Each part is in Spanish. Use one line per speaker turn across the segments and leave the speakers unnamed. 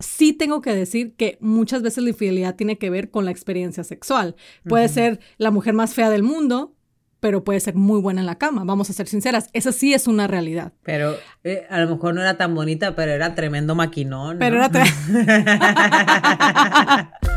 sí tengo que decir que muchas veces la infidelidad tiene que ver con la experiencia sexual. Puede ser la mujer más fea del mundo, pero puede ser muy buena en la cama, vamos a ser sinceras, esa sí es una realidad.
Pero eh, a lo mejor no era tan bonita, pero era tremendo maquinón.
Pero era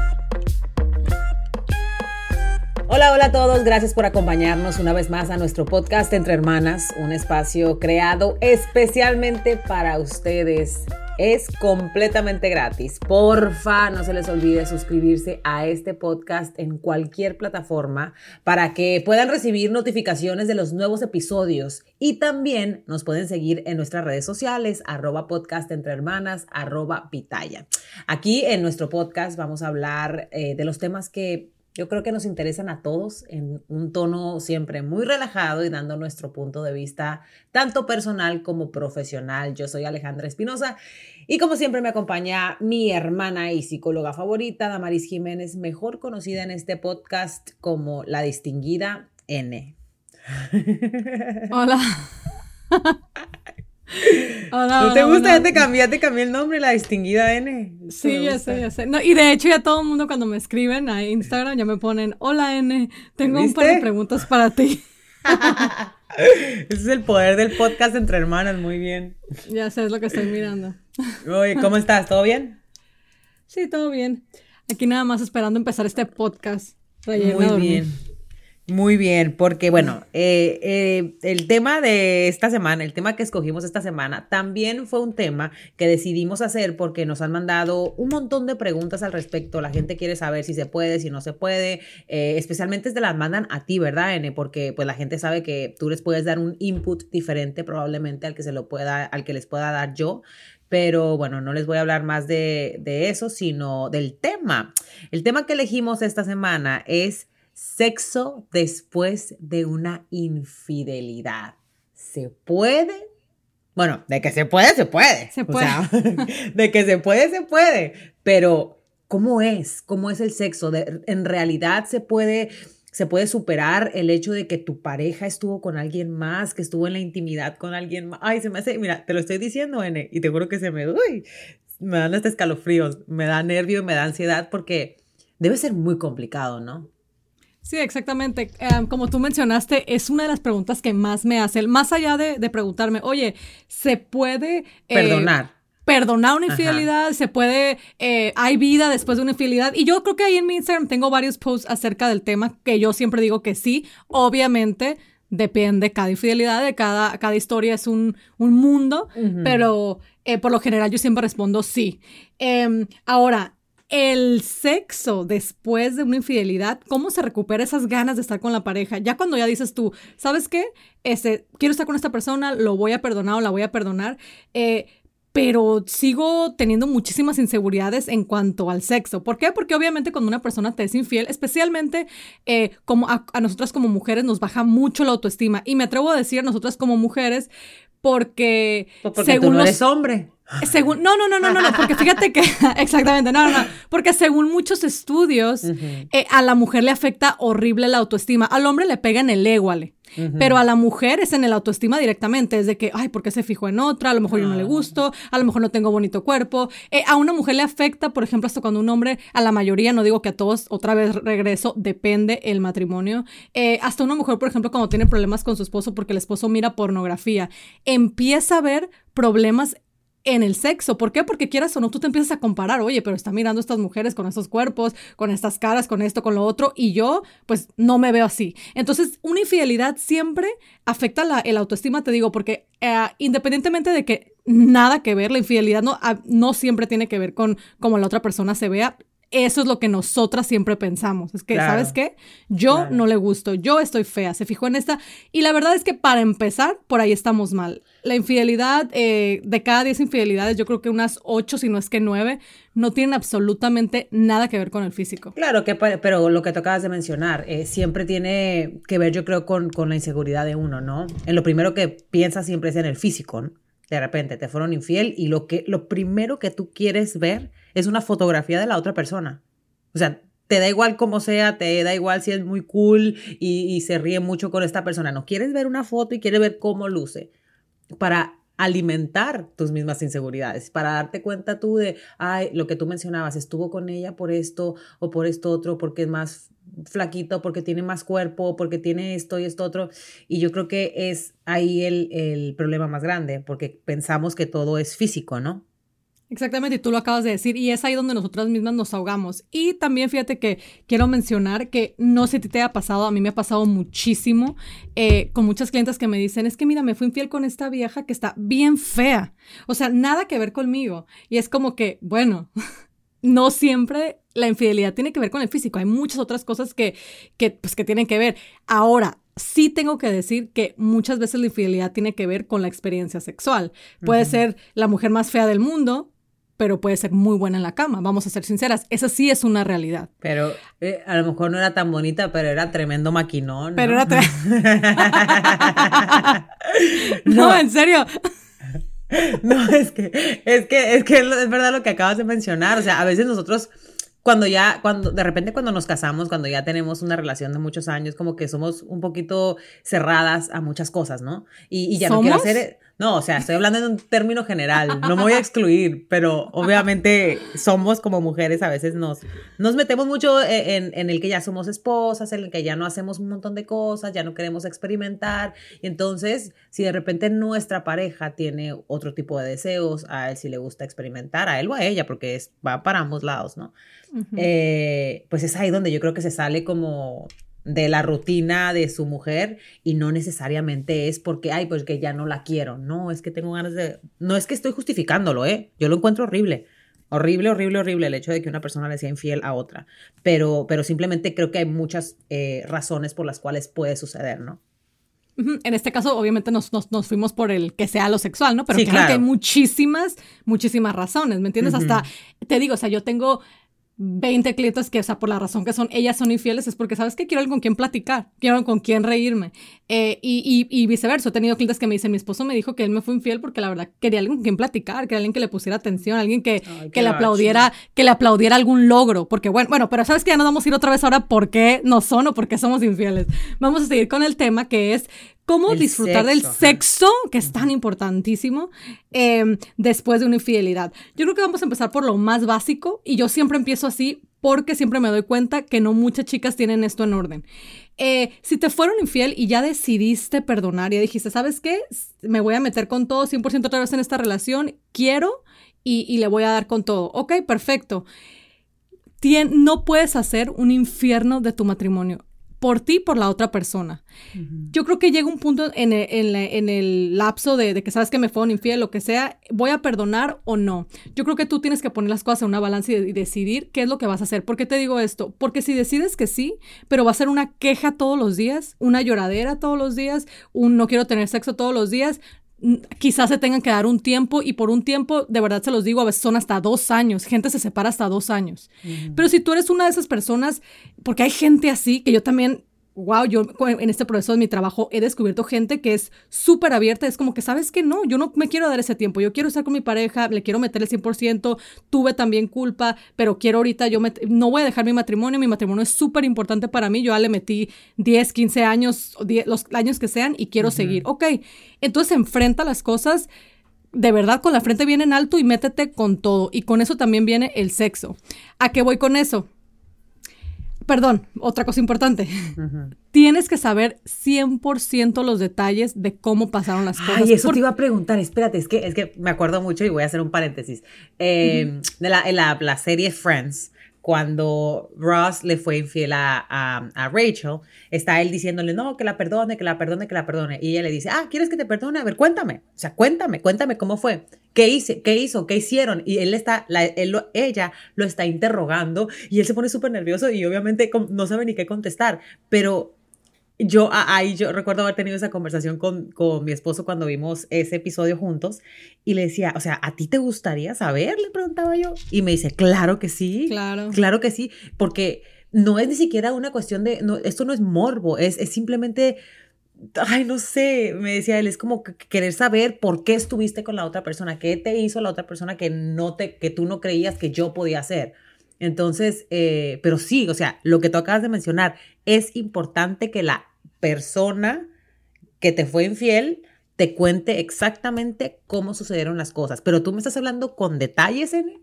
Hola, hola a todos, gracias por acompañarnos una vez más a nuestro podcast Entre Hermanas, un espacio creado especialmente para ustedes. Es completamente gratis. Porfa, no se les olvide suscribirse a este podcast en cualquier plataforma para que puedan recibir notificaciones de los nuevos episodios y también nos pueden seguir en nuestras redes sociales, arroba podcast entre hermanas, arroba pitaya. Aquí en nuestro podcast vamos a hablar eh, de los temas que yo creo que nos interesan a todos en un tono siempre muy relajado y dando nuestro punto de vista tanto personal como profesional. Yo soy Alejandra Espinosa y como siempre me acompaña mi hermana y psicóloga favorita, Damaris Jiménez, mejor conocida en este podcast como la distinguida N.
Hola.
¿No te gusta? Ya te cambié, te cambié el nombre, la distinguida
N. Sí, ya sé, ya sé. No, y de hecho ya todo el mundo cuando me escriben a Instagram ya me ponen, hola N, tengo un par de preguntas para ti.
Ese es el poder del podcast entre hermanas, muy bien.
Ya sé, es lo que estoy mirando.
Oye, ¿cómo estás? ¿Todo bien?
Sí, todo bien. Aquí nada más esperando empezar este podcast.
Muy bien. Muy bien, porque bueno, eh, eh, el tema de esta semana, el tema que escogimos esta semana, también fue un tema que decidimos hacer porque nos han mandado un montón de preguntas al respecto. La gente quiere saber si se puede, si no se puede, eh, especialmente te las mandan a ti, ¿verdad, N? Porque pues la gente sabe que tú les puedes dar un input diferente probablemente al que se lo pueda, al que les pueda dar yo pero bueno, no les voy a hablar más de, de, eso, sino del tema. El tema que elegimos esta semana es Sexo después de una infidelidad. ¿Se puede? Bueno, de que se puede, se puede.
Se puede.
de que se puede, se puede. Pero, ¿cómo es? ¿Cómo es el sexo? ¿En realidad se puede, se puede superar el hecho de que tu pareja estuvo con alguien más, que estuvo en la intimidad con alguien más? Ay, se me hace, mira, te lo estoy diciendo, N, y te juro que se me, uy, me dan este escalofríos, me da nervio, me da ansiedad porque debe ser muy complicado, ¿no?
Sí, exactamente. Em, como tú mencionaste, es una de las preguntas que más me hacen, más allá de, preguntarme, oye, ¿se puede...
Eh, perdonar.
Perdonar una infidelidad, se puede, eh, hay vida después de una infidelidad. Y yo creo que ahí en mi Instagram tengo varios posts acerca del tema que yo siempre digo que sí. Obviamente, depende cada infidelidad, de cada, cada historia es un, mundo, pero eh, por lo general yo siempre respondo sí. Em, ahora, el sexo después de una infidelidad, cómo se recupera esas ganas de estar con la pareja. Ya cuando ya dices tú, ¿sabes qué? Este, quiero estar con esta persona, lo voy a perdonar o la voy a perdonar. Eh, pero sigo teniendo muchísimas inseguridades en cuanto al sexo. ¿Por qué? Porque obviamente cuando una persona te es infiel, especialmente eh, como a, nosotras como mujeres nos baja mucho la autoestima. Y me atrevo a decir a nosotras como mujeres porque...
Pues porque según tú no eres hombre.
Según, no, no, no, no, no, no, porque fíjate que, exactamente, no, no, no, porque según muchos estudios, eh, a la mujer le afecta horrible la autoestima, al hombre le pega en el ego, pero a la mujer es en el autoestima directamente, es de que, ay, ¿por qué se fijó en otra? A lo mejor yo no le ah. gusto, a lo mejor no tengo bonito cuerpo. Eh, a una mujer le afecta, por ejemplo, hasta cuando un hombre, a la mayoría, no digo que a todos, otra vez regreso, depende el matrimonio. Eh, hasta una mujer, por ejemplo, cuando tiene problemas con su esposo porque el esposo mira pornografía, empieza a ver problemas en el sexo. ¿Por qué? Porque quieras o no, tú te empiezas a comparar, oye, pero está mirando estas mujeres con estos cuerpos, con estas caras, con esto, con lo otro, y yo, pues, no me veo así. Entonces, una infidelidad siempre afecta la, el autoestima, te digo, porque eh, independientemente de que nada que ver, la infidelidad no, ah, no siempre tiene que ver con cómo la otra persona se vea, eso es lo que nosotras siempre pensamos. Es que, ¿sabes qué? Yo no le gusto, yo estoy fea, se fijó en esta. Y la verdad es que para empezar, por ahí estamos mal. La infidelidad, eh, de cada 10 infidelidades, yo creo que unas 8, si no es que 9, no tienen absolutamente nada que ver con el físico.
Claro, que, pero lo que tú acabas de mencionar, eh, siempre tiene que ver, yo creo, con, con la inseguridad de uno, ¿no? En lo primero que piensa siempre es en el físico, ¿no? de repente te fueron infiel y lo, que, lo primero que tú quieres ver es una fotografía de la otra persona. O sea, te da igual cómo sea, te da igual si es muy cool y, se ríe mucho con esta persona. No quieres ver una foto y quieres ver cómo luce. Para alimentar tus mismas inseguridades, para darte cuenta tú de, ay, lo que tú mencionabas, estuvo con ella por esto o por esto otro, porque es más flaquito, porque tiene más cuerpo, porque tiene esto y esto otro. Y yo creo que es ahí el, el problema más grande, porque pensamos que todo es físico, ¿no?
Exactamente, y tú lo acabas de decir, y es ahí donde nosotras mismas nos ahogamos. Y también fíjate que quiero mencionar que no sé si te ha pasado, a mí me ha pasado muchísimo eh, con muchas clientes que me dicen, es que mira, me fui infiel con esta vieja que está bien fea. O sea, nada que ver conmigo. Y es como que, bueno, no siempre la infidelidad tiene que ver con el físico, hay muchas otras cosas que, que, pues, que tienen que ver. Ahora, sí tengo que decir que muchas veces la infidelidad tiene que ver con la experiencia sexual. Puede ser la mujer más fea del mundo, pero puede ser muy buena en la cama, vamos a ser sinceras, esa sí es una realidad.
Pero eh, a lo mejor no era tan bonita, pero era tremendo maquinón.
Pero era no, en serio.
No, es que, es que, es que es verdad lo que acabas de mencionar. O sea, a veces nosotros cuando ya, cuando de repente cuando nos casamos, cuando ya tenemos una relación de muchos años, como que somos un poquito cerradas a muchas cosas, ¿no? Y, y ya no quiero hacer, no, o sea, estoy hablando en un término general, no me voy a excluir, pero obviamente somos como mujeres, a veces nos, nos metemos mucho e, en, en, el que ya somos esposas, en el que ya no hacemos un montón de cosas, ya no queremos experimentar, y entonces si de repente nuestra pareja tiene otro tipo de deseos, a él si le gusta experimentar, a él o a ella, porque es, va para ambos lados, ¿no? Eh, pues es ahí donde yo creo que se sale como de la rutina de su mujer y no necesariamente es porque, ay, pues que ya no la quiero. No, es que tengo ganas de... No es que estoy justificándolo, ¿eh? Yo lo encuentro horrible. Horrible, horrible, horrible el hecho de que una persona le sea infiel a otra. Pero, pero simplemente creo que hay muchas eh, razones por las cuales puede suceder, ¿no?
En este caso, obviamente, nos, nos, fuimos por el que sea lo sexual, ¿no? Pero claro, que hay muchísimas, muchísimas razones, ¿me entiendes? Hasta, te digo, o sea, yo tengo 20 clientes que, o sea, por la razón que son, ellas son infieles, es porque, ¿sabes que Quiero alguien con quien platicar, quiero con quien reírme. Eh, y, y, viceversa, he tenido clientes que me dicen, mi esposo me dijo que él me fue infiel porque la verdad quería alguien con quien platicar, quería alguien que le pusiera atención, alguien que, que le aplaudiera, que le aplaudiera algún logro. Porque, bueno, bueno, pero ¿sabes que Ya nos vamos a ir otra vez ahora por qué no son o por qué somos infieles. Vamos a seguir con el tema que es cómo disfrutar del sexo, que es tan importantísimo, em, después de una infidelidad. Yo creo que vamos a empezar por lo más básico y yo siempre empiezo así porque siempre me doy cuenta que no muchas chicas tienen esto en orden. Eh, si te fueron infiel y ya decidiste perdonar, ya dijiste, ¿sabes qué? Me voy a meter con todo 100% otra vez en esta relación, quiero y, y le voy a dar con todo. Ok, perfecto. Tien, no puedes hacer un infierno de tu matrimonio por ti, por la otra persona. Yo creo que llega un punto en el, lapso de, que sabes que me fue un infiel, lo que sea, voy a perdonar o no. Yo creo que tú tienes que poner las cosas en una balanza y, decidir qué es lo que vas a hacer. ¿Por qué te digo esto? Porque si decides que sí, pero va a ser una queja todos los días, una lloradera todos los días, un no quiero tener sexo todos los días, quizás se tengan que dar un tiempo y por un tiempo, de verdad se los digo, a veces son hasta dos años, gente se separa hasta dos años. Pero si tú eres una de esas personas, porque hay gente así, que yo también wow, yo en este proceso de mi trabajo he descubierto gente que es súper abierta, es como que, ¿sabes que No, yo no me quiero dar ese tiempo, yo quiero estar con mi pareja, le quiero meter el 100%, tuve también culpa, pero quiero ahorita, yo no voy a dejar mi matrimonio, mi matrimonio es súper importante para mí, yo ya le metí 10, 15 años, los años que sean y quiero seguir. Ok, entonces enfrenta las cosas de verdad con la frente bien en alto y métete con todo. Y con eso también viene el sexo. ¿A qué voy con eso? Perdón, otra cosa importante. Tienes que saber 100% los detalles de cómo pasaron las cosas.
Ay, eso te iba a preguntar, espérate, es que, es que me acuerdo mucho y voy a hacer un paréntesis. Eh, de la, en la, la, serie Friends, cuando Ross le fue infiel a, a, Rachel, está él diciéndole, no, que la perdone, que la perdone, que la perdone. Y ella le dice, ah, ¿quieres que te perdone? A ver, cuéntame. O sea, cuéntame, cuéntame cómo fue. ¿Qué hice? ¿Qué hizo? ¿Qué hicieron? Y él está, él, ella lo está interrogando y él se pone súper nervioso y obviamente no sabe ni qué contestar. Pero yo ahí yo recuerdo haber tenido esa conversación con, con, mi esposo cuando vimos ese episodio juntos y le decía, o sea, ¿a ti te gustaría saber? Le preguntaba yo. Y me dice, claro que sí. Claro. Claro que sí, porque no es ni siquiera una cuestión de, no, esto no es morbo, es, es simplemente, ay, no sé, me decía él, es como querer saber por qué estuviste con la otra persona, qué te hizo la otra persona que, no te, que tú no creías que yo podía hacer. Entonces, eh, pero sí, o sea, lo que tú acabas de mencionar, es importante que la persona que te fue infiel te cuente exactamente cómo sucedieron las cosas. Pero tú me estás hablando con detalles, N.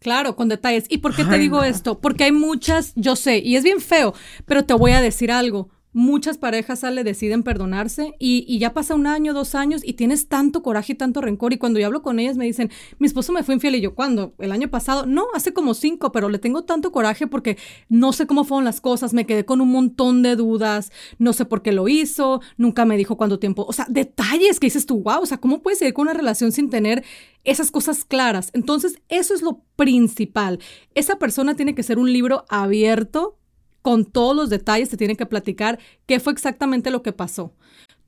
Claro, con detalles. ¿Y por qué te digo esto? Porque hay muchas, yo sé, y es bien feo, pero te voy a decir algo muchas parejas sale, deciden perdonarse y, ya pasa un año, dos años y tienes tanto coraje y tanto rencor. Y cuando yo hablo con ellas me dicen, mi esposo me fue infiel y yo, ¿cuándo? ¿El año pasado? No, hace como cinco, pero le tengo tanto coraje porque no sé cómo fueron las cosas, me quedé con un montón de dudas, no sé por qué lo hizo, nunca me dijo cuánto tiempo, o sea, detalles que dices tú, wow, o sea, ¿cómo puedes seguir con una relación sin tener esas cosas claras? Entonces, eso es lo principal. Esa persona tiene que ser un libro abierto con todos los detalles, te tiene que platicar qué fue exactamente lo que pasó.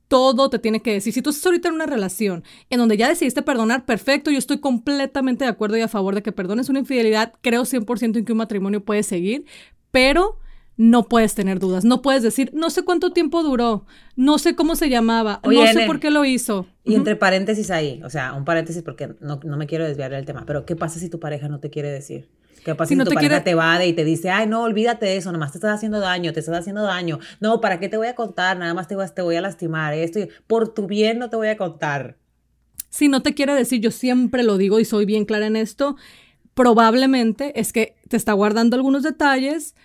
Todo te tiene que decir. Si tú estás ahorita en una relación en donde ya decidiste perdonar, perfecto, yo estoy completamente de acuerdo y a favor de que perdones una infidelidad. Creo 100% en que un matrimonio puede seguir, pero no puedes tener dudas. No puedes decir, no sé cuánto tiempo duró, no sé cómo se llamaba, no sé por qué lo hizo.
Y entre paréntesis ahí, o sea, un paréntesis porque no, no me quiero desviar del tema, pero ¿qué pasa si tu pareja no te quiere decir? ¿Qué pasa si, no tu te pareja te va y te dice, ay, no, olvídate de eso, nomás te estás haciendo daño, te estás haciendo daño. No, ¿para qué te voy a contar? Nada más te voy, te voy a lastimar. Esto, por tu bien no te voy a contar.
Si no te quiere decir, yo siempre lo digo y soy bien clara en esto, probablemente es que te está guardando algunos detalles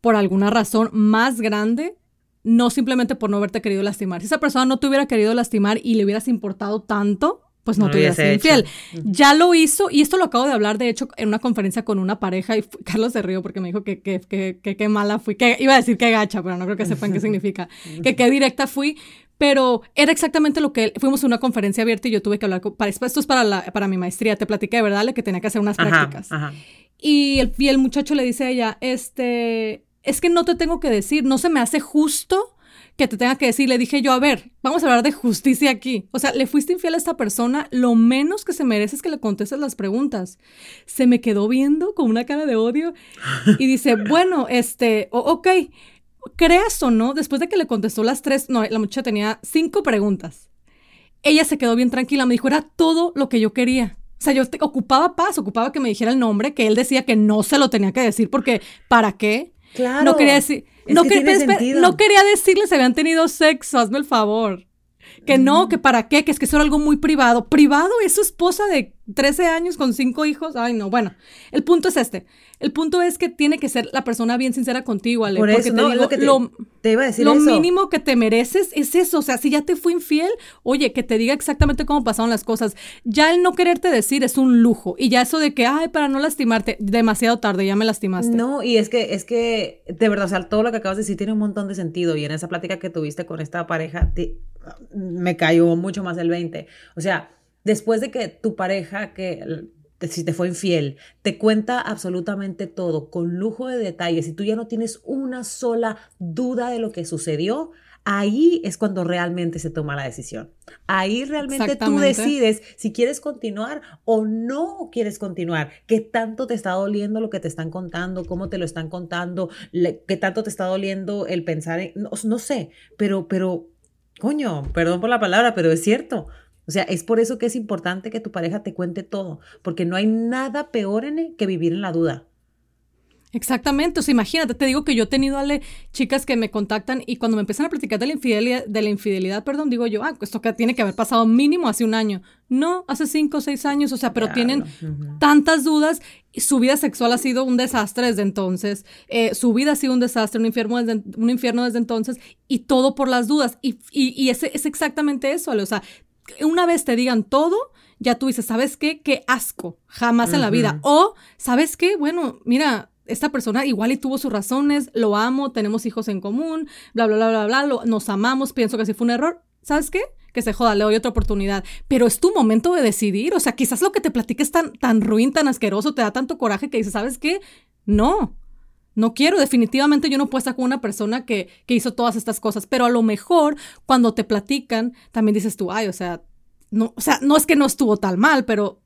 por alguna razón más grande no simplemente por no haberte querido lastimar. Si esa persona no te hubiera querido lastimar y le hubieras importado tanto, pues no, te hubiera sido infiel. Ya lo hizo, y esto lo acabo de hablar, de hecho, en una conferencia con una pareja, y Carlos se rió porque me dijo que qué que, que, que, mala fui, que iba a decir que gacha, pero no creo que sepan qué significa, que qué directa fui, pero era exactamente lo que él, fuimos a una conferencia abierta y yo tuve que hablar, con, para, esto es para, la, para mi maestría, te platiqué de verdad que tenía que hacer unas prácticas. Y, el, y el muchacho le dice a ella, este, es que no te tengo que decir, no se me hace justo que te tenga que decir, le dije yo, a ver, vamos a hablar de justicia aquí. O sea, le fuiste infiel a esta persona, lo menos que se merece es que le contestes las preguntas. Se me quedó viendo con una cara de odio y dice, bueno, este, ok, creas o no, después de que le contestó las tres, no, la muchacha tenía cinco preguntas. Ella se quedó bien tranquila, me dijo, era todo lo que yo quería. O sea, yo ocupaba paz, ocupaba que me dijera el nombre, que él decía que no se lo tenía que decir porque, ¿para qué? Claro. No quería decir no, no quería decirles si habían tenido sexo, hazme el favor. Que no, que para qué, que es que eso era algo muy privado. Privado es su esposa de 13 años con cinco hijos. Ay, no, bueno, el punto es este. El punto es que tiene que ser la persona bien sincera contigo, Ale. Por eso, no, lo que te, iba a decir Lo mínimo que te mereces es eso. O sea, si ya te fue infiel, oye, que te diga exactamente cómo pasaron las cosas. Ya el no quererte decir es un lujo. Y ya eso de que, ay, para no lastimarte, demasiado tarde, ya me lastimaste.
No, y es que, es que, de verdad, o sea, todo lo que acabas de decir tiene un montón de sentido. Y en esa plática que tuviste con esta pareja, me cayó mucho más el 20. O sea, después de que tu pareja, que si te fue infiel, te cuenta absolutamente todo con lujo de detalles y tú ya no tienes una sola duda de lo que sucedió, ahí es cuando realmente se toma la decisión. Ahí realmente tú decides si quieres continuar o no quieres continuar, qué tanto te está doliendo lo que te están contando, cómo te lo están contando, qué tanto te está doliendo el pensar en, no, no sé, pero, pero, coño, perdón por la palabra, pero es cierto. O sea, es por eso que es importante que tu pareja te cuente todo, porque no hay nada peor en que vivir en la duda.
Exactamente, o sea, imagínate, te digo que yo he tenido ale, chicas que me contactan y cuando me empiezan a platicar de la infidelidad, de la infidelidad, perdón, digo yo, ah, esto que tiene que haber pasado mínimo hace un año. No, hace cinco o seis años, o sea, pero tienen tantas dudas. Su vida sexual ha sido un desastre desde entonces, eh, su vida ha sido un desastre, un infierno desde, un infierno desde entonces, y todo por las dudas. Y, y, es, es exactamente eso, Ale, o sea, una vez te digan todo, ya tú dices, ¿sabes qué? Qué asco, jamás en la vida. O, ¿sabes qué? Bueno, mira, esta persona igual y tuvo sus razones, lo amo, tenemos hijos en común, bla, bla, bla, bla, bla, nos amamos, pienso que sí fue un error. ¿Sabes qué? Que se joda, le doy otra oportunidad. Pero es tu momento de decidir. O sea, quizás lo que te platiques tan, tan ruin, tan asqueroso, te da tanto coraje que dices, ¿sabes qué? No. No quiero, definitivamente yo no puedo estar con una persona que, que hizo todas estas cosas, pero a lo mejor cuando te platican, también dices tú, ay, o sea, no, o sea, no es que no estuvo tal mal, pero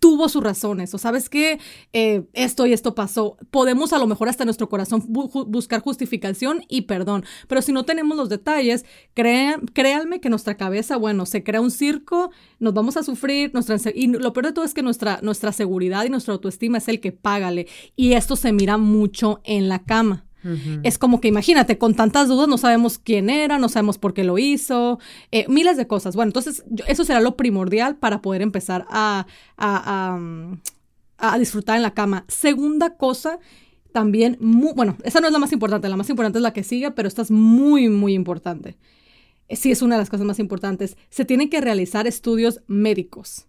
tuvo sus razones, o sabes que eh, esto y esto pasó. Podemos a lo mejor hasta nuestro corazón buscar justificación y perdón, pero si no tenemos los detalles, créanme que nuestra cabeza, bueno, se crea un circo, nos vamos a sufrir, nuestra, y lo peor de todo es que nuestra, nuestra seguridad y nuestra autoestima es el que págale, y esto se mira mucho en la cama. Es como que imagínate, con tantas dudas no sabemos quién era, no sabemos por qué lo hizo, eh, miles de cosas. Bueno, entonces eso será lo primordial para poder empezar a, a, disfrutar en la cama. Segunda cosa, también, bueno, esa no es la más importante, la más importante es la que sigue, pero esta es muy, muy importante. Sí, es una de las cosas más importantes. Se tienen que realizar estudios médicos.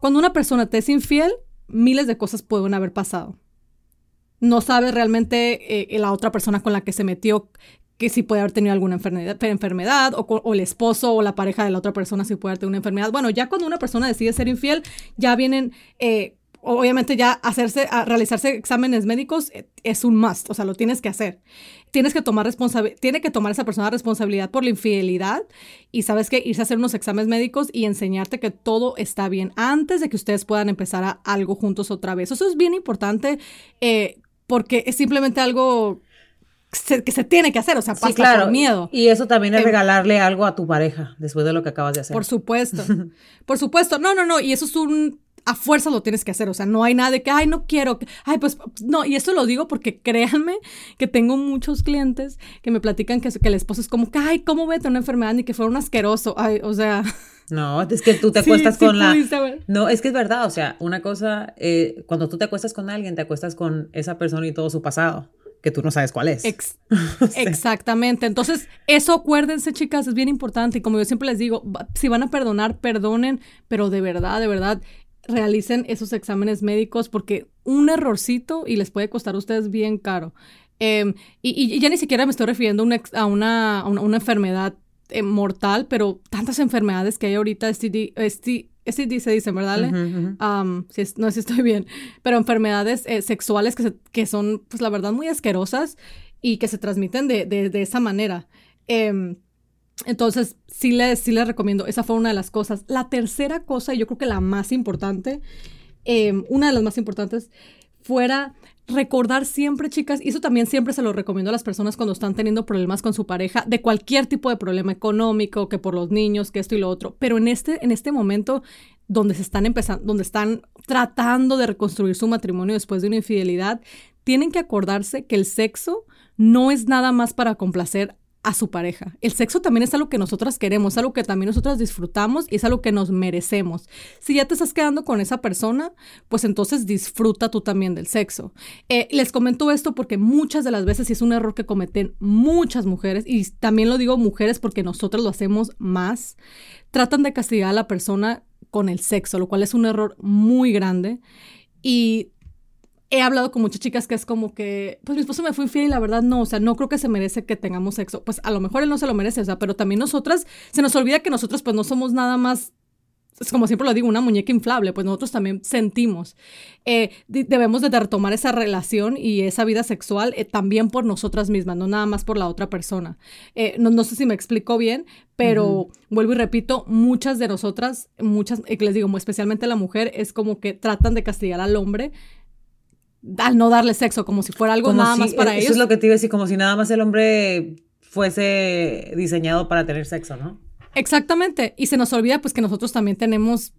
Cuando una persona te es infiel, miles de cosas pueden haber pasado no sabe realmente eh, la otra persona con la que se metió que si puede haber tenido alguna enfermedad, enfermedad o, el esposo o la pareja de la otra persona si puede haber tenido una enfermedad. Bueno, ya cuando una persona decide ser infiel, ya vienen, eh, obviamente ya hacerse, a realizarse exámenes médicos eh, es un must, o sea, lo tienes que hacer. Tienes que tomar responsabilidad, tiene que tomar esa persona responsabilidad por la infidelidad y sabes que irse a hacer unos exámenes médicos y enseñarte que todo está bien antes de que ustedes puedan empezar a algo juntos otra vez. Eso es bien importante. Eh, porque es simplemente algo que se tiene que hacer, o sea, pasa claro. por miedo.
Y eso también es em, regalarle algo a tu pareja después de lo que acabas de hacer.
Por supuesto, por supuesto. No, no, no, y eso es un, a fuerza lo tienes que hacer, o sea, no hay nada de que, ay, no quiero, ay, pues, no, y esto lo digo porque créanme que tengo muchos clientes que me platican que, que el esposo es como que, ay, ¿cómo voy a una enfermedad ni que fuera un asqueroso? Ay, o sea...
No, es que tú te acuestas con la... No, es que es verdad, o sea, una cosa, eh, cuando tú te acuestas con alguien, te acuestas con esa persona y todo su pasado, que tú no sabes cuál es.
Exactamente, entonces eso acuérdense chicas, es bien importante y como yo siempre les digo, si van a perdonar, perdonen, pero de verdad, de verdad, realicen esos exámenes médicos porque un errorcito y les puede costar a ustedes bien caro. Em, y, ya ni siquiera me estoy refiriendo a una, a una enfermedad eh, mortal, pero tantas enfermedades que hay ahorita, STD, STD, se dice, ¿verdad? no sé si estoy bien, pero enfermedades eh, sexuales que, que son, pues la verdad, muy asquerosas y que se transmiten de, de, esa manera. Em, entonces, sí les, sí les recomiendo, esa fue una de las cosas. La tercera cosa, y yo creo que la más importante, em, una de las más importantes, fuera recordar siempre, chicas, y eso también siempre se lo recomiendo a las personas cuando están teniendo problemas con su pareja, de cualquier tipo de problema económico, que por los niños, que esto y lo otro, pero en este, en este momento donde se están empezando, donde están tratando de reconstruir su matrimonio después de una infidelidad, tienen que acordarse que el sexo no es nada más para complacer a su pareja. El sexo también es algo que nosotras queremos, es algo que también nosotras disfrutamos y es algo que nos merecemos. Si ya te estás quedando con esa persona, pues entonces disfruta tú también del sexo. Eh, les comento esto porque muchas de las veces, y es un error que cometen muchas mujeres, y también lo digo mujeres porque nosotras lo hacemos más, tratan de castigar a la persona con el sexo, lo cual es un error muy grande. Y he hablado con muchas chicas que es como que, pues mi esposo me fue infiel y la verdad no, o sea, no creo que se merece que tengamos sexo. Pues a lo mejor él no se lo merece, o sea, pero también nosotras, se nos olvida que nosotros pues no somos nada más, es como siempre lo digo, una muñeca inflable, pues nosotros también sentimos. Eh, debemos de retomar esa relación y esa vida sexual eh, también por nosotras mismas, no nada más por la otra persona. Eh, no, sé si me explico bien, pero vuelvo y repito, muchas de nosotras, muchas, les digo, especialmente la mujer, es como que tratan de castigar al hombre al no darle sexo, como si fuera algo nada más para ellos.
Eso es lo que te iba a decir, como si nada más el hombre fuese diseñado para tener sexo, ¿no?
Exactamente. Y se nos olvida pues que nosotros también tenemos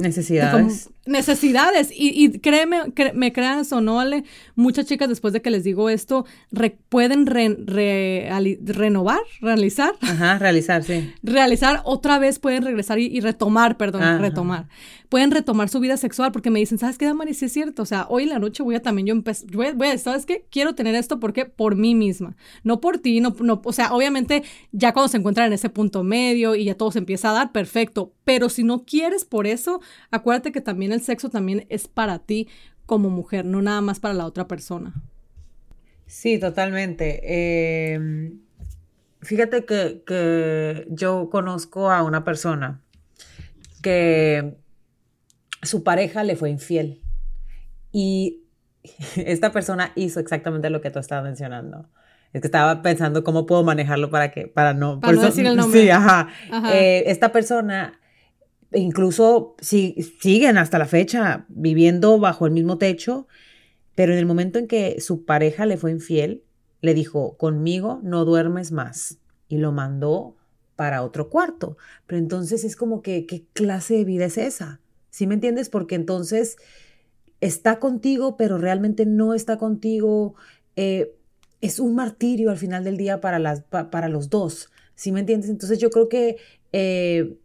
necesidades.
necesidades. Y, créeme, me crean o no, Ale, muchas chicas después de que les digo esto, pueden renovar, realizar.
Ajá, realizar, sí.
Realizar otra vez, pueden regresar y, retomar, perdón, retomar. Pueden retomar su vida sexual porque me dicen, ¿sabes qué, Damari? Sí es cierto. O sea, hoy en la noche voy a también yo empezar, voy, a, ¿sabes qué? Quiero tener esto porque por mí misma, no por ti, no, no, o sea, obviamente ya cuando se encuentran en ese punto medio y ya todo se empieza a dar, perfecto. Pero si no quieres por eso, acuérdate que también el sexo también es para ti como mujer, no nada más para la otra persona.
Sí, totalmente. Em, fíjate que, yo conozco a una persona que su pareja le fue infiel y esta persona hizo exactamente lo que tú estabas mencionando. Es que estaba pensando cómo puedo manejarlo para que, para no,
para no decir el nombre.
Sí, ajá. Eh, esta persona incluso si, siguen hasta la fecha viviendo bajo el mismo techo, pero en el momento en que su pareja le fue infiel, le dijo, conmigo no duermes más, y lo mandó para otro cuarto. Pero entonces es como que, ¿qué clase de vida es esa? ¿Sí me entiendes? Porque entonces está contigo, pero realmente no está contigo. Eh, es un martirio al final del día para, las, para los dos, ¿sí me entiendes? Entonces yo creo que eh,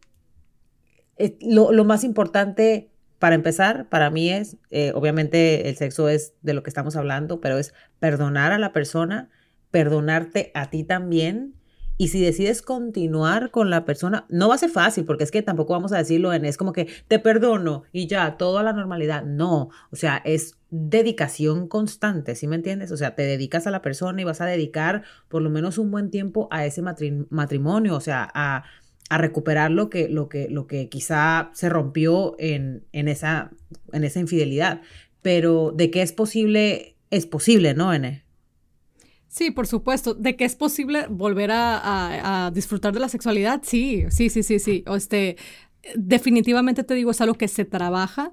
eh, lo, más importante para empezar, para mí es, eh, obviamente el sexo es de lo que estamos hablando, pero es perdonar a la persona, perdonarte a ti también y si decides continuar con la persona, no va a ser fácil, porque es que tampoco vamos a decirlo en, es como que te perdono y ya, todo a la normalidad. No, o sea, es dedicación constante, ¿sí me entiendes? O sea, te dedicas a la persona y vas a dedicar por lo menos un buen tiempo a ese matrimonio, o sea, a, recuperar lo que, lo, que, lo que quizá se rompió en, en, esa, en esa infidelidad. Pero de que es posible, es posible, ¿no, N?
Sí, por supuesto. ¿De que es posible volver a, disfrutar de la sexualidad? Sí, sí, sí, sí, sí. O este, definitivamente te digo, es algo que se trabaja,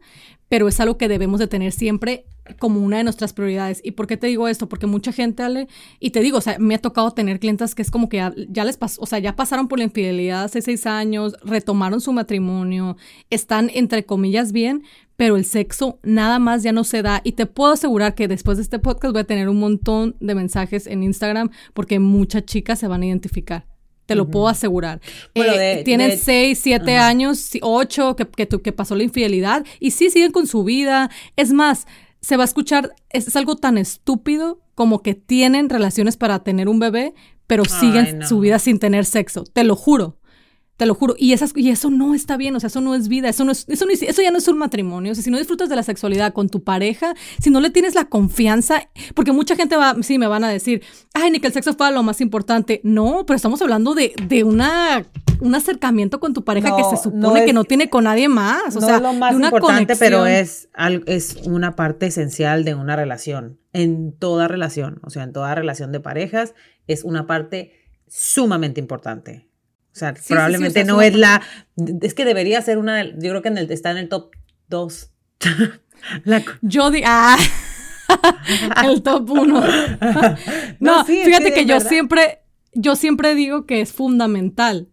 pero es algo que debemos de tener siempre como una de nuestras prioridades. ¿Y por qué te digo esto? Porque mucha gente, Ale, y te digo, o sea, me ha tocado tener clientes que es como que ya, les pasó, o sea, ya pasaron por la infidelidad hace seis años, retomaron su matrimonio, están entre comillas bien, pero el sexo nada más ya no se da. Y te puedo asegurar que después de este podcast voy a tener un montón de mensajes en Instagram porque muchas chicas se van a identificar. Te lo puedo asegurar. Eh, tienen seis, siete años, ocho, que, que, que pasó la infidelidad y sí siguen con su vida. Es más, se va a escuchar, es, algo tan estúpido como que tienen relaciones para tener un bebé, pero siguen su vida sin tener sexo. Te lo juro. Te lo juro. Y, esas, y eso no está bien, o sea, eso no es vida, eso, no es, eso, eso ya no es un matrimonio. O sea, si no disfrutas de la sexualidad con tu pareja, si no le tienes la confianza, porque mucha gente va, sí, me van a decir, ay, ni que el sexo fuera lo más importante. No, pero estamos hablando de, de una, un acercamiento con tu pareja que se supone que no tiene con nadie más. O sea,
es lo más importante, pero es, es una parte esencial de una relación, en toda relación, o sea, en toda relación de parejas, es una parte sumamente importante. O sea, probablemente no es la. Es que debería ser una. Yo creo que en el, está en el top 2.
yo digo. Ah, el top 1. no, fíjate que yo siempre. Yo siempre digo que es fundamental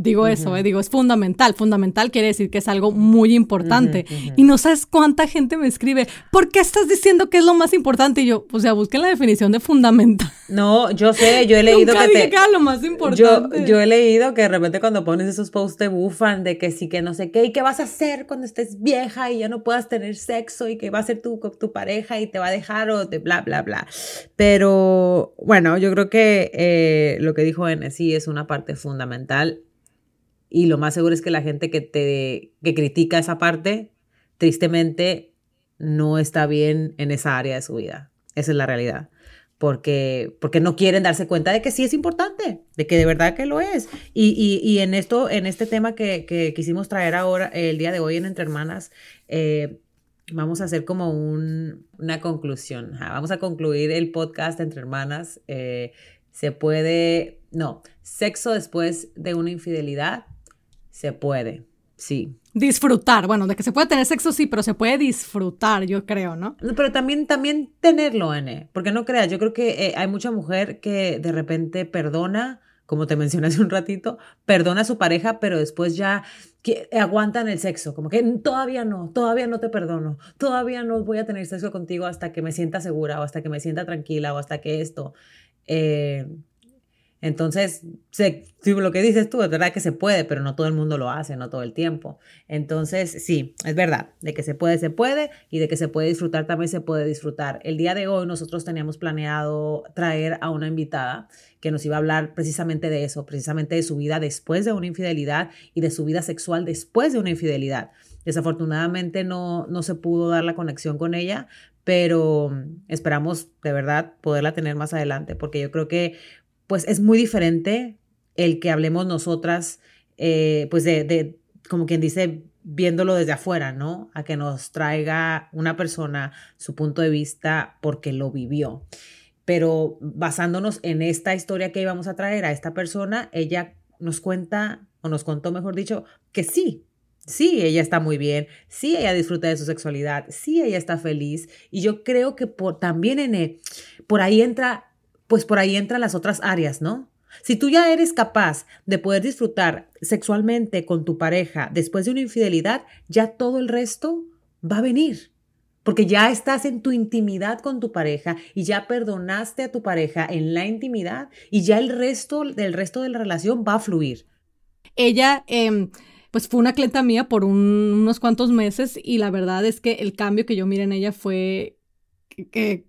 Digo eso, eh, digo, es fundamental. Fundamental quiere decir que es algo muy importante. Y no sabes cuánta gente me escribe, ¿por qué estás diciendo que es lo más importante? Y yo, o sea, busquen la definición de fundamental.
No, yo sé, yo he leído
que,
te,
que lo más importante.
Yo, yo, he leído que de repente cuando pones esos posts te bufan de que sí, que no sé qué, y qué vas a hacer cuando estés vieja y ya no puedas tener sexo y que va a ser tu, tu pareja y te va a dejar o de bla, bla, bla. Pero bueno, yo creo que eh, lo que dijo N sí es una parte fundamental y lo más seguro es que la gente que te que critica esa parte, tristemente, no está bien en esa área de su vida. Esa es la realidad. Porque, porque no quieren darse cuenta de que sí es importante, de que de verdad que lo es. Y, en esto, en este tema que, quisimos traer ahora, el día de hoy en Entre Hermanas, eh, vamos a hacer como una conclusión. Vamos a concluir el podcast Entre Hermanas. Eh, se puede, no, sexo después de una infidelidad se puede, sí.
Disfrutar, bueno, de que se puede tener sexo sí, pero se puede disfrutar, yo creo, ¿no?
Pero también, también tenerlo, N, porque no creas, yo creo que eh, hay mucha mujer que de repente perdona, como te mencioné hace un ratito, perdona a su pareja, pero después ya que aguantan el sexo, como que todavía no, todavía no te perdono, todavía no voy a tener sexo contigo hasta que me sienta segura o hasta que me sienta tranquila o hasta que esto. Eh, entonces, lo que dices tú es verdad que se puede, pero no todo el mundo lo hace, no todo el tiempo. Entonces, sí, es verdad, de que se puede, se puede, y de que se puede disfrutar, también se puede disfrutar. El día de hoy nosotros teníamos planeado traer a una invitada que nos iba a hablar precisamente de eso, precisamente de su vida después de una infidelidad y de su vida sexual después de una infidelidad. Desafortunadamente no, no se pudo dar la conexión con ella, pero esperamos de verdad poderla tener más adelante, porque yo creo que pues es muy diferente el que hablemos nosotras, eh, pues de, como quien dice, viéndolo desde afuera, ¿no? A que nos traiga una persona su punto de vista porque lo vivió. Pero basándonos en esta historia que íbamos a traer a esta persona, ella nos cuenta, o nos contó, mejor dicho, que sí, Sí, ella está muy bien, sí, ella disfruta de su sexualidad, sí, ella está feliz. Y yo creo que por, también en, por ahí entra pues por ahí entran las otras áreas, ¿no? Si tú ya eres capaz de poder disfrutar sexualmente con tu pareja después de una infidelidad, ya todo el resto va a venir. porque ya estás en tu intimidad con tu pareja y ya perdonaste a tu pareja en la intimidad y ya el resto del resto de la relación va a fluir.
Ella, em, pues fue una clienta mía por unos cuantos meses y la verdad es que el cambio que yo miré en ella fue que,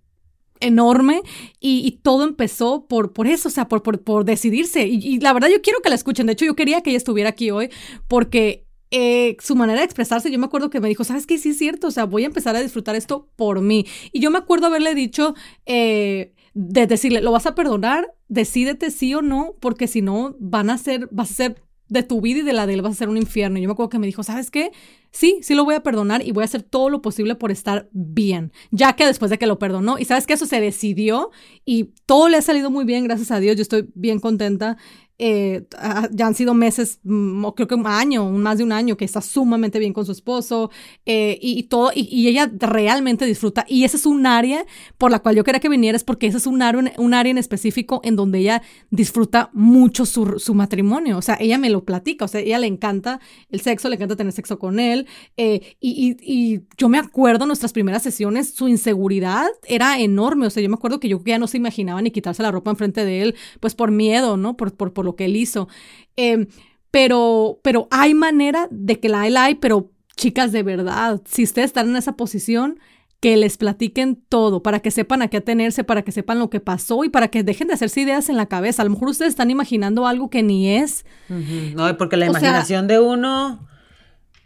enorme y, todo empezó por, por eso, o sea, por, por, decidirse. Y, y, la verdad yo quiero que la escuchen. De hecho, yo quería que ella estuviera aquí hoy porque eh, su manera de expresarse, yo me acuerdo que me dijo, ¿sabes qué? Sí es cierto, o sea, voy a empezar a disfrutar esto por mí. Y yo me acuerdo haberle dicho, eh, de decirle, ¿lo vas a perdonar? Decídete sí o no, porque si no, van a ser, vas a ser de tu vida y de la de él, vas a ser un infierno. Y yo me acuerdo que me dijo, ¿sabes qué? Sí, sí lo voy a perdonar y voy a hacer todo lo posible por estar bien, ya que después de que lo perdonó, y sabes que eso se decidió y todo le ha salido muy bien, gracias a Dios, yo estoy bien contenta eh, ya han sido meses, mm, creo que un año, más de un año, que está sumamente bien con su esposo eh, y, todo, y, ella realmente disfruta. Y ese es un área por la cual yo quería que vinieras, porque ese es un área, un área en específico en donde ella disfruta mucho su, su, matrimonio. O sea, ella me lo platica, o sea, ella le encanta el sexo, le encanta tener sexo con él. Eh, y, y, yo me acuerdo nuestras primeras sesiones, su inseguridad era enorme. O sea, yo me acuerdo que yo ya no se imaginaba ni quitarse la ropa enfrente de él, pues por miedo, ¿no? Por, por, por lo que él hizo. Em, pero, pero hay manera de que la hay, pero chicas, de verdad, si ustedes están en esa posición, que les platiquen todo, para que sepan a qué atenerse, para que sepan lo que pasó y para que dejen de hacerse ideas en la cabeza. A lo mejor ustedes están imaginando algo que ni es.
No, porque la imaginación de uno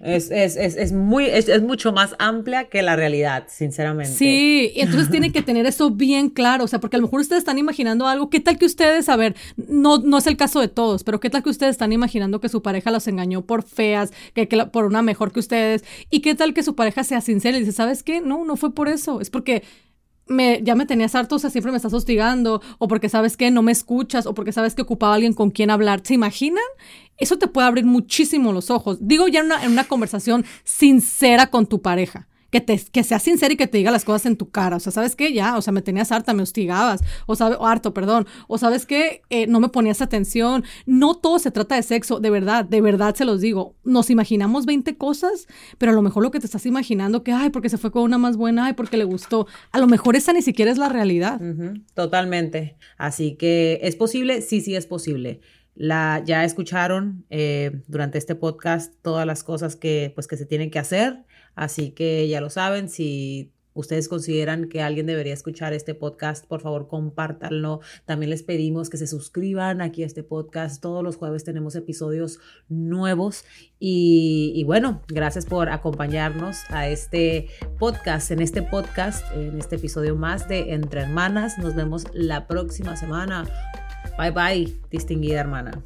es, es, es, es muy, es, mucho más amplia que la realidad, sinceramente.
Sí, y entonces tienen que tener eso bien claro, o sea, porque a lo mejor ustedes están imaginando algo, ¿qué tal que ustedes, a ver, no, no es el caso de todos, pero qué tal que ustedes están imaginando que su pareja los engañó por feas, que, que por una mejor que ustedes, y qué tal que su pareja sea sincera y dice, ¿sabes qué? No, no fue por eso, es porque me, ya me tenías harto, o sea, siempre me estás hostigando, o porque sabes que no me escuchas, o porque sabes que ocupaba alguien con quien hablar. ¿Se imaginan? Eso te puede abrir muchísimo los ojos. Digo ya en una conversación sincera con tu pareja que, te, que sea sincera y que te diga las cosas en tu cara. O sea, ¿sabes qué? Ya, o sea, me tenías harta, me hostigabas, o, sabe, harto, perdón. O ¿sabes qué? Eh, no me ponías atención. No todo se trata de sexo, de verdad, de verdad se los digo. Nos imaginamos 20 cosas, pero a lo mejor lo que te estás imaginando que, ay, porque se fue con una más buena, ay, porque le gustó. A lo mejor esa ni siquiera es la realidad.
Totalmente. Así que, ¿es posible? Sí, sí es posible. La, ya escucharon eh, durante este podcast todas las cosas que, pues, que se tienen que hacer Así que ya lo saben, si ustedes consideran que alguien debería escuchar este podcast, por favor compártanlo. También les pedimos que se suscriban aquí a este podcast. Todos los jueves tenemos episodios nuevos. Y, bueno, gracias por acompañarnos a este podcast, en este podcast, en este episodio más de Entre Hermanas. Nos vemos la próxima semana. Bye bye, distinguida hermana.